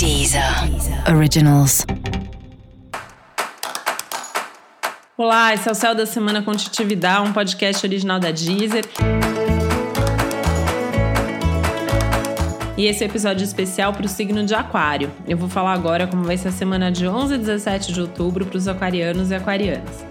Deezer Originals. Olá, esse é o Céu da Semana com Titividade, um podcast original da Deezer. E esse é episódio especial para o signo de Aquário. Eu vou falar agora como vai ser a semana de 11 a 17 de outubro para os aquarianos e aquarianas.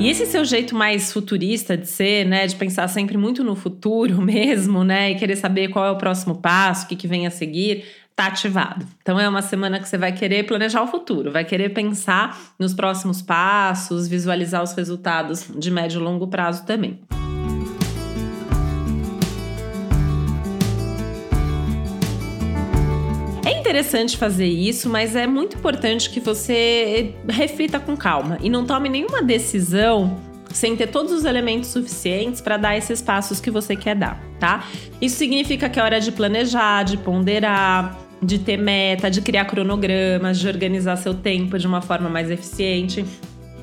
E esse seu jeito mais futurista de ser, né, de pensar sempre muito no futuro mesmo, né, e querer saber qual é o próximo passo, o que, que vem a seguir, tá ativado. Então é uma semana que você vai querer planejar o futuro, vai querer pensar nos próximos passos, visualizar os resultados de médio e longo prazo também. interessante fazer isso, mas é muito importante que você reflita com calma e não tome nenhuma decisão sem ter todos os elementos suficientes para dar esses passos que você quer dar, tá? Isso significa que é hora de planejar, de ponderar, de ter meta, de criar cronogramas, de organizar seu tempo de uma forma mais eficiente.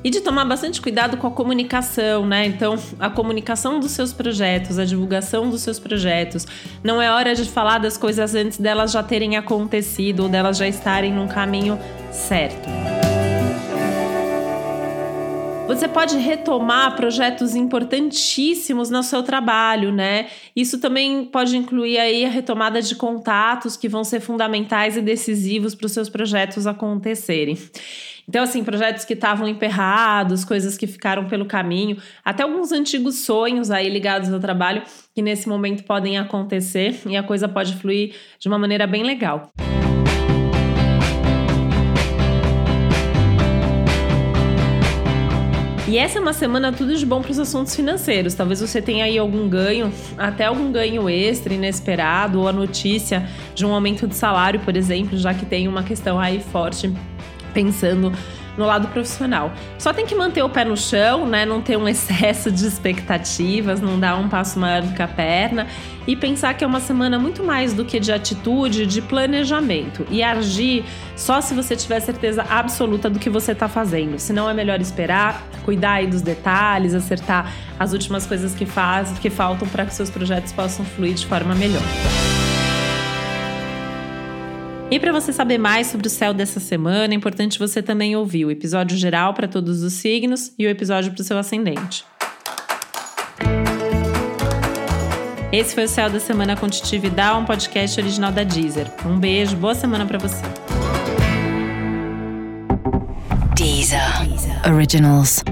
E de tomar bastante cuidado com a comunicação, né? Então, a comunicação dos seus projetos, a divulgação dos seus projetos. Não é hora de falar das coisas antes delas já terem acontecido ou delas já estarem num caminho certo. Você pode retomar projetos importantíssimos no seu trabalho, né? Isso também pode incluir aí a retomada de contatos que vão ser fundamentais e decisivos para os seus projetos acontecerem. Então, assim, projetos que estavam emperrados, coisas que ficaram pelo caminho, até alguns antigos sonhos aí ligados ao trabalho que nesse momento podem acontecer e a coisa pode fluir de uma maneira bem legal. E essa é uma semana tudo de bom para os assuntos financeiros. Talvez você tenha aí algum ganho, até algum ganho extra, inesperado, ou a notícia de um aumento de salário, por exemplo, já que tem uma questão aí forte pensando no lado profissional. Só tem que manter o pé no chão, né? Não ter um excesso de expectativas, não dar um passo maior do que a perna e pensar que é uma semana muito mais do que de atitude, de planejamento e agir só se você tiver certeza absoluta do que você está fazendo. Senão é melhor esperar, cuidar aí dos detalhes, acertar as últimas coisas que faz, que faltam para que seus projetos possam fluir de forma melhor. E para você saber mais sobre o céu dessa semana, é importante você também ouvir o episódio geral para todos os signos e o episódio para o seu ascendente. Esse foi o Céu da Semana com Titi Vidal, um podcast original da Deezer. Um beijo, boa semana para você. Deezer. Originals.